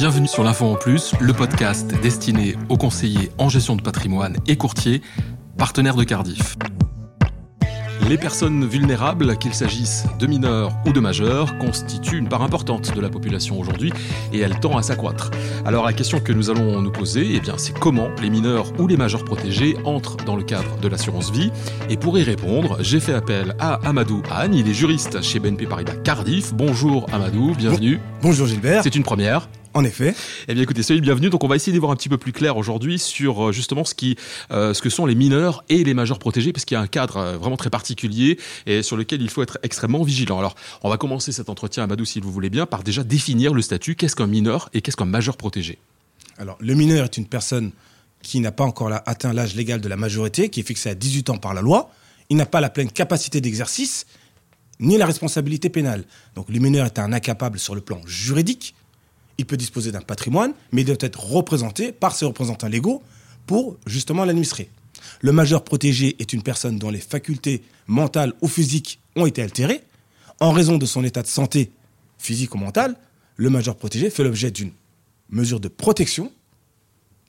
Bienvenue sur l'Info en Plus, le podcast destiné aux conseillers en gestion de patrimoine et courtiers, partenaires de Cardiff. Les personnes vulnérables, qu'il s'agisse de mineurs ou de majeurs, constituent une part importante de la population aujourd'hui et elle tend à s'accroître. Alors la question que nous allons nous poser, eh bien, c'est comment les mineurs ou les majeurs protégés entrent dans le cadre de l'assurance vie? Et pour y répondre, j'ai fait appel à Amadou Anne, il est juriste chez BNP Paribas Cardiff. Bonjour Amadou, bienvenue. Bonjour Gilbert. C'est une première. En effet. Eh bien, écoutez, soyez bienvenue. Donc, on va essayer d'y voir un petit peu plus clair aujourd'hui sur euh, justement ce qui, euh, ce que sont les mineurs et les majeurs protégés, parce qu'il y a un cadre euh, vraiment très particulier et sur lequel il faut être extrêmement vigilant. Alors, on va commencer cet entretien, Amadou, si vous voulez bien, par déjà définir le statut. Qu'est-ce qu'un mineur et qu'est-ce qu'un majeur protégé? Alors, le mineur est une personne qui n'a pas encore atteint l'âge légal de la majorité, qui est fixé à 18 ans par la loi. Il n'a pas la pleine capacité d'exercice ni la responsabilité pénale. Donc, le mineur est un incapable sur le plan juridique il peut disposer d'un patrimoine, mais il doit être représenté par ses représentants légaux pour justement l'administrer. Le majeur protégé est une personne dont les facultés mentales ou physiques ont été altérées. En raison de son état de santé physique ou mentale, le majeur protégé fait l'objet d'une mesure de protection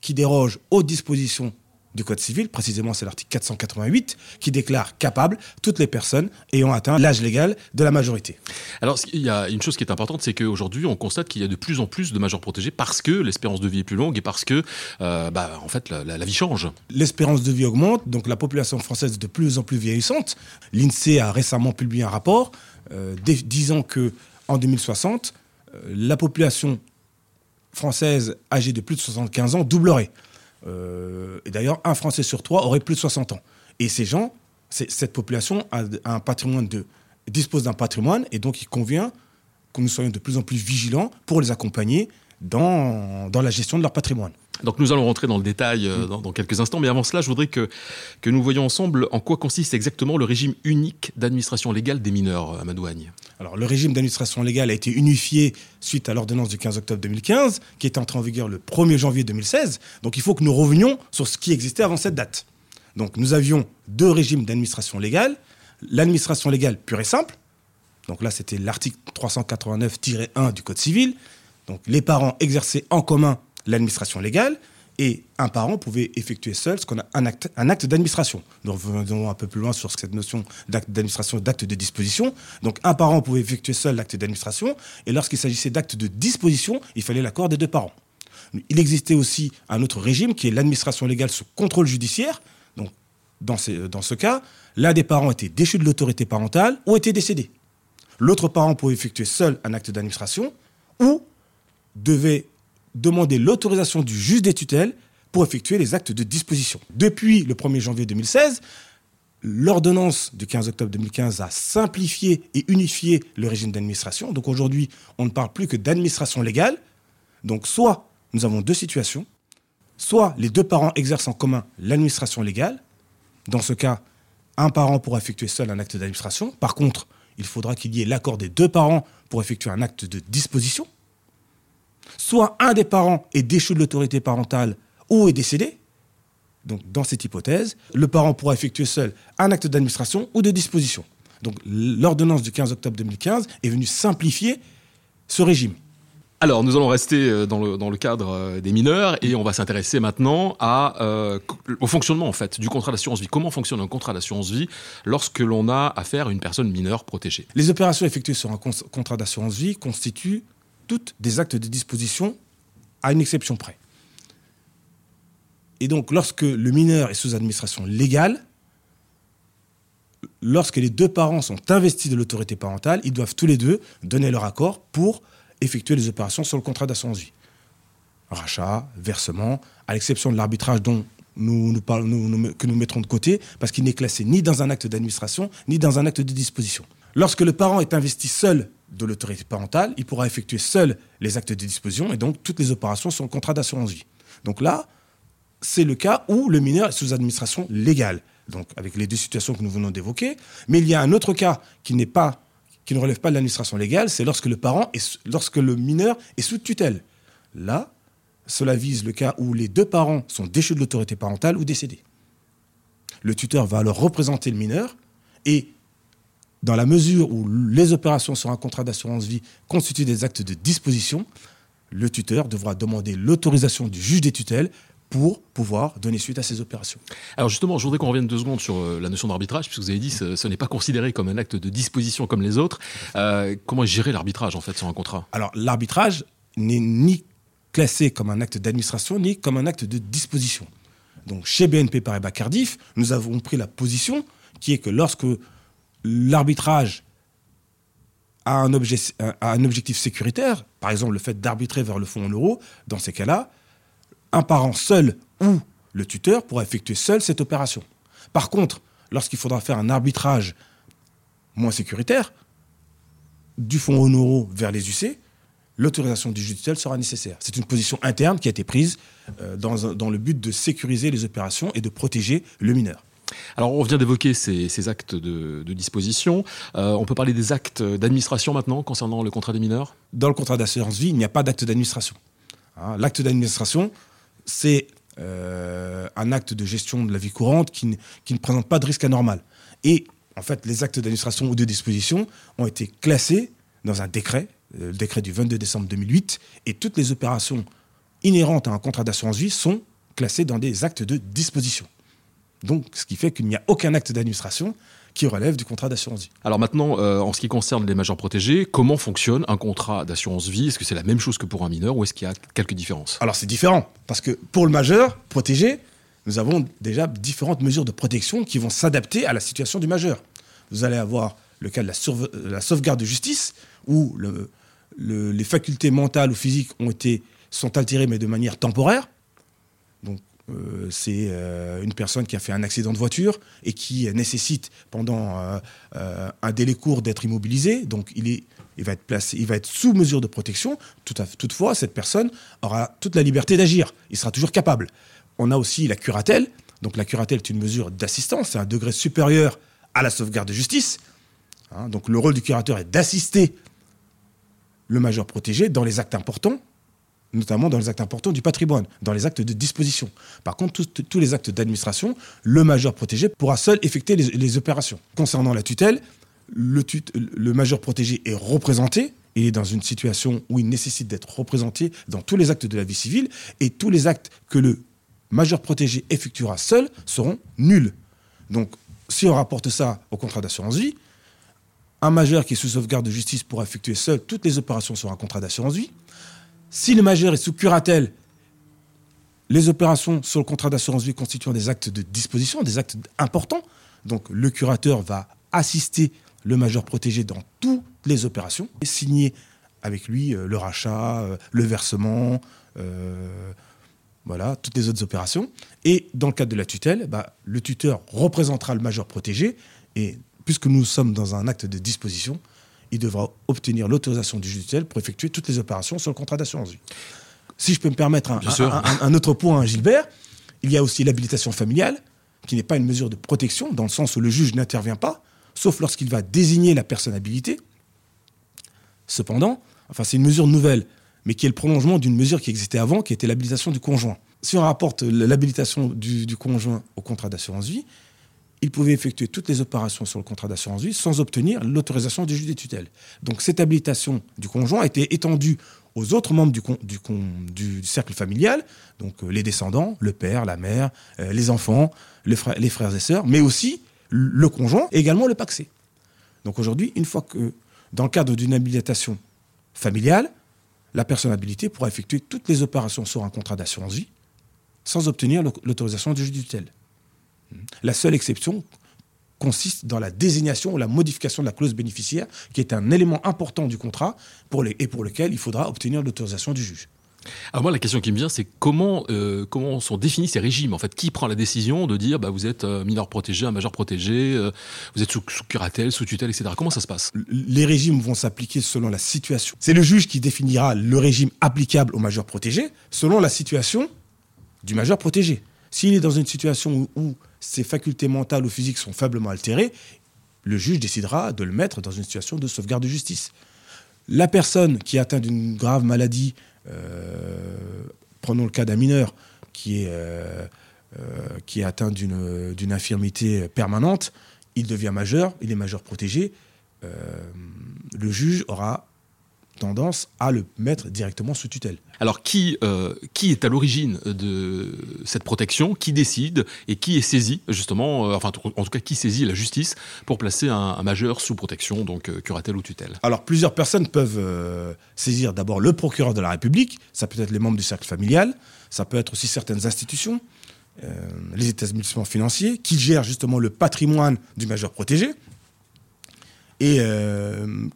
qui déroge aux dispositions du Code civil, précisément c'est l'article 488, qui déclare capable toutes les personnes ayant atteint l'âge légal de la majorité. Alors il y a une chose qui est importante, c'est qu'aujourd'hui on constate qu'il y a de plus en plus de majeurs protégés parce que l'espérance de vie est plus longue et parce que euh, bah, en fait la, vie change. L'espérance de vie augmente, donc la population française est de plus en plus vieillissante. L'INSEE a récemment publié un rapport euh, disant que en 2060, euh, la population française âgée de plus de 75 ans doublerait. Euh, et d'ailleurs, un Français sur trois aurait plus de 60 ans. Et ces gens, cette population dispose d'un patrimoine, et donc il convient que nous soyons de plus en plus vigilants pour les accompagner dans la gestion de leur patrimoine. Donc nous allons rentrer dans le détail euh, dans, dans, quelques instants, mais avant cela, je voudrais que, que nous voyions ensemble en quoi consiste exactement le régime unique d'administration légale des mineurs, à Madouagne. Alors le régime d'administration légale a été unifié suite à l'ordonnance du 15 octobre 2015, qui est entrée en vigueur le 1er janvier 2016. Donc il faut que nous revenions sur ce qui existait avant cette date. Donc nous avions deux régimes d'administration légale. L'administration légale pure et simple. Donc là, c'était l'article 389-1 du Code civil. Donc les parents exerçaient en commun l'administration légale et un parent pouvait effectuer seul ce qu'on a un acte, un acte d'administration. Nous revenons un peu plus loin sur cette notion d'acte d'administration, d'acte de disposition. Donc un parent pouvait effectuer seul l'acte d'administration et lorsqu'il s'agissait d'acte de disposition, il fallait l'accord des deux parents. Il existait aussi un autre régime qui est l'administration légale sous contrôle judiciaire. Donc dans, dans ce cas, l'un des parents était déchu de l'autorité parentale ou était décédé. L'autre parent pouvait effectuer seul un acte d'administration ou devait demander l'autorisation du juge des tutelles pour effectuer les actes de disposition. Depuis le 1er janvier 2016, l'ordonnance du 15 octobre 2015 a simplifié et unifié le régime d'administration. Donc aujourd'hui, on ne parle plus que d'administration légale. Donc soit nous avons deux situations, soit les deux parents exercent en commun l'administration légale. Dans ce cas, un parent pourra effectuer seul un acte d'administration. Par contre, il faudra qu'il y ait l'accord des deux parents pour effectuer un acte de disposition soit un des parents est déchu de l'autorité parentale ou est décédé. Donc, dans cette hypothèse, le parent pourra effectuer seul un acte d'administration ou de disposition. Donc, l'ordonnance du 15 octobre 2015 est venue simplifier ce régime. Alors, nous allons rester euh, dans le, dans le cadre euh, des mineurs et on va s'intéresser maintenant à, euh, au fonctionnement en fait du contrat d'assurance vie. Comment fonctionne un contrat d'assurance vie lorsque l'on a affaire à une personne mineure protégée? Les opérations effectuées sur un contrat d'assurance vie constituent des actes de disposition à une exception près. Et donc, lorsque le mineur est sous administration légale, lorsque les deux parents sont investis de l'autorité parentale, ils doivent tous les deux donner leur accord pour effectuer les opérations sur le contrat d'assurance vie. Rachat, versement, à l'exception de l'arbitrage dont nous, nous, que nous mettrons de côté, parce qu'il n'est classé ni dans un acte d'administration, ni dans un acte de disposition. Lorsque le parent est investi seul de l'autorité parentale, il pourra effectuer seul les actes de disposition et donc toutes les opérations sont contrat d'assurance vie. Donc là, c'est le cas où le mineur est sous administration légale, donc avec les deux situations que nous venons d'évoquer. Mais il y a un autre cas qui n'est pas, qui ne relève pas de l'administration légale, c'est lorsque le parent est, lorsque le mineur est sous tutelle. Là, cela vise le cas où les deux parents sont déchus de l'autorité parentale ou décédés. Le tuteur va alors représenter le mineur et dans la mesure où les opérations sur un contrat d'assurance vie constituent des actes de disposition, le tuteur devra demander l'autorisation du juge des tutelles pour pouvoir donner suite à ces opérations. Alors justement, je voudrais qu'on revienne deux secondes sur euh, la notion d'arbitrage, puisque vous avez dit que ce, n'est pas considéré comme un acte de disposition comme les autres. Euh, comment gérer l'arbitrage en fait sur un contrat? Alors l'arbitrage n'est ni classé comme un acte d'administration ni comme un acte de disposition. Donc chez BNP Paribas Cardiff, nous avons pris la position qui est que lorsque l'arbitrage a un, objectif sécuritaire, par exemple le fait d'arbitrer vers le fonds en euros, dans ces cas-là, un parent seul ou le tuteur pourra effectuer seul cette opération. Par contre, lorsqu'il faudra faire un arbitrage moins sécuritaire, du fonds en euros vers les UC, l'autorisation du juge sera nécessaire. C'est une position interne qui a été prise euh, dans, le but de sécuriser les opérations et de protéger le mineur. Alors, on vient d'évoquer ces, actes de, disposition. Euh, on peut parler des actes d'administration maintenant concernant le contrat des mineurs? Dans le contrat d'assurance vie, il n'y a pas d'acte d'administration. Hein, l'acte d'administration, c'est euh, un acte de gestion de la vie courante qui, ne présente pas de risque anormal. Et en fait, les actes d'administration ou de disposition ont été classés dans un décret, euh, le décret du 22 décembre 2008, et toutes les opérations inhérentes à un contrat d'assurance vie sont classées dans des actes de disposition. Donc, ce qui fait qu'il n'y a aucun acte d'administration qui relève du contrat d'assurance vie. Alors maintenant, euh, en ce qui concerne les majeurs protégés, comment fonctionne un contrat d'assurance vie? Est-ce que c'est la même chose que pour un mineur ou est-ce qu'il y a quelques différences? Alors c'est différent, parce que pour le majeur protégé, nous avons déjà différentes mesures de protection qui vont s'adapter à la situation du majeur. Vous allez avoir le cas de la, sauvegarde de justice, où les facultés mentales ou physiques ont été, sont altérées, mais de manière temporaire. Donc euh, c'est euh, une personne qui a fait un accident de voiture et qui nécessite pendant euh, un délai court d'être immobilisé. Donc il, est, il va être sous mesure de protection. toutefois, cette personne aura toute la liberté d'agir. Il sera toujours capable. On a aussi la curatelle. Donc la curatelle est une mesure d'assistance, c'est un degré supérieur à la sauvegarde de justice. Hein, donc le rôle du curateur est d'assister le majeur protégé dans les actes importants notamment dans les actes importants du patrimoine, dans les actes de disposition. Par contre, tous, les actes d'administration, le majeur protégé pourra seul effectuer les, opérations. Concernant la tutelle, le, le majeur protégé est représenté, il est dans une situation où il nécessite d'être représenté dans tous les actes de la vie civile, et tous les actes que le majeur protégé effectuera seul seront nuls. Donc, si on rapporte ça au contrat d'assurance vie, un majeur qui est sous sauvegarde de justice pourra effectuer seul toutes les opérations sur un contrat d'assurance vie. Si le majeur est sous curatelle, les opérations sur le contrat d'assurance vie constituent des actes de disposition, des actes importants. Donc le curateur va assister le majeur protégé dans toutes les opérations et signer avec lui euh, le rachat, euh, le versement, euh, voilà, toutes les autres opérations. Et dans le cadre de la tutelle, bah, le tuteur représentera le majeur protégé et puisque nous sommes dans un acte de disposition, il devra obtenir l'autorisation du juge pour effectuer toutes les opérations sur le contrat d'assurance vie. Si je peux me permettre un, autre point, Gilbert, il y a aussi l'habilitation familiale, qui n'est pas une mesure de protection, dans le sens où le juge n'intervient pas, sauf lorsqu'il va désigner la personne habilitée. Cependant, enfin, c'est une mesure nouvelle, mais qui est le prolongement d'une mesure qui existait avant, qui était l'habilitation du conjoint. Si on rapporte l'habilitation du, du conjoint au contrat d'assurance vie, il pouvait effectuer toutes les opérations sur le contrat d'assurance vie sans obtenir l'autorisation du juge des tutelles. Donc cette habilitation du conjoint a été étendue aux autres membres du, du, cercle familial, donc euh, les descendants, le père, la mère, euh, les enfants, les frères, et sœurs, mais aussi le conjoint et également le paxé. Donc aujourd'hui, une fois que, dans le cadre d'une habilitation familiale, la personne habilitée pourra effectuer toutes les opérations sur un contrat d'assurance vie sans obtenir l'autorisation du juge des tutelles. La seule exception consiste dans la désignation ou la modification de la clause bénéficiaire, qui est un élément important du contrat pour les, et pour lequel il faudra obtenir l'autorisation du juge. Alors moi, la question qui me vient, c'est comment, euh, comment sont définis ces régimes? En fait, qui prend la décision de dire bah, vous êtes euh, mineur protégé, un majeur protégé, euh, vous êtes sous, sous, curatelle, sous tutelle, etc. Comment ça se passe? Les régimes vont s'appliquer selon la situation. C'est le juge qui définira le régime applicable au majeur protégé selon la situation du majeur protégé. S'il est dans une situation où ses facultés mentales ou physiques sont faiblement altérées, le juge décidera de le mettre dans une situation de sauvegarde de justice. La personne qui est atteinte d'une grave maladie, euh, prenons le cas d'un mineur qui euh, euh, qui est atteint d'une infirmité permanente, il devient majeur, il est majeur protégé, le juge aura tendance à le mettre directement sous tutelle. Alors qui, euh, qui est à l'origine de cette protection Qui décide et qui est saisi justement, euh, enfin en tout cas qui saisit la justice pour placer un, majeur sous protection, donc euh, curatelle ou tutelle? Alors plusieurs personnes peuvent saisir d'abord le procureur de la République, ça peut être les membres du cercle familial, ça peut être aussi certaines institutions, les établissements financiers qui gèrent justement le patrimoine du majeur protégé et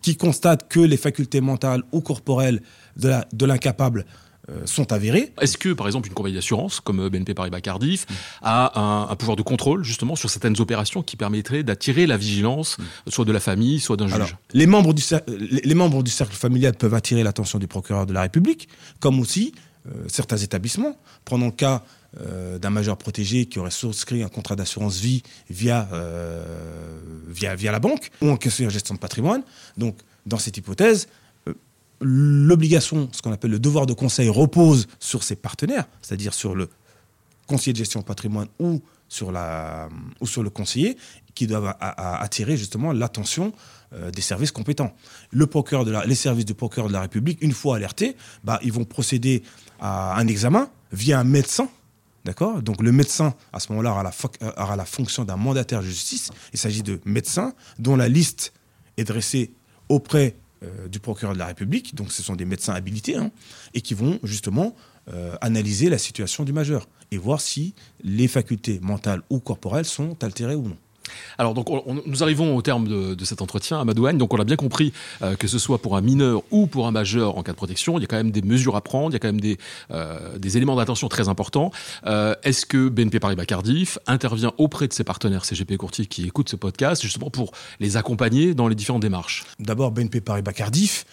qui constatent que les facultés mentales ou corporelles de l'incapable euh, sont avérés. Est-ce que, par exemple, une compagnie d'assurance comme BNP Paribas Cardiff a un, pouvoir de contrôle justement sur certaines opérations qui permettraient d'attirer la vigilance, mm. soit de la famille, soit d'un juge les membres, du, les membres du cercle familial peuvent attirer l'attention du procureur de la République, comme aussi euh, certains établissements. Prenons le cas euh, d'un majeur protégé qui aurait souscrit un contrat d'assurance vie via, via, via la banque ou en question de gestion de patrimoine. Donc, dans cette hypothèse, l'obligation, ce qu'on appelle le devoir de conseil, repose sur ses partenaires, c'est-à-dire sur le conseiller de gestion patrimoine ou sur, la, ou sur le conseiller, qui doivent attirer justement l'attention euh, des services compétents. Le procureur de les services du procureur de la République, une fois alertés, bah, ils vont procéder à un examen via un médecin. D'accord? Donc le médecin, à ce moment-là, aura la, aura la fonction d'un mandataire de justice. Il s'agit de médecins dont la liste est dressée auprès euh, du procureur de la République, donc ce sont des médecins habilités, hein, et qui vont justement euh, analyser la situation du majeur et voir si les facultés mentales ou corporelles sont altérées ou non. Alors donc nous arrivons au terme de, cet entretien à Madouane. Donc on a bien compris euh, que ce soit pour un mineur ou pour un majeur en cas de protection, il y a quand même des mesures à prendre, il y a quand même des, euh, éléments d'attention très importants. Euh, est-ce que BNP Paribas Cardiff intervient auprès de ses partenaires CGP Courtier qui écoutent ce podcast justement pour les accompagner dans les différentes démarches? D'abord BNP Paribas Cardiff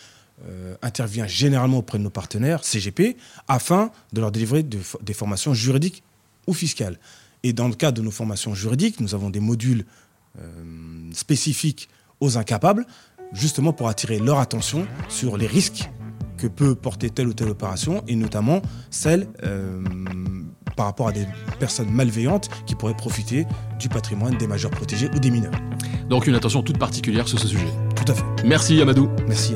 intervient généralement auprès de nos partenaires CGP afin de leur délivrer des formations juridiques ou fiscales. Et dans le cadre de nos formations juridiques, nous avons des modules euh, spécifiques aux incapables, justement pour attirer leur attention sur les risques que peut porter telle ou telle opération, et notamment celle euh, par rapport à des personnes malveillantes qui pourraient profiter du patrimoine des majeurs protégés ou des mineurs. Donc une attention toute particulière sur ce sujet. Tout à fait. Merci Amadou. Merci.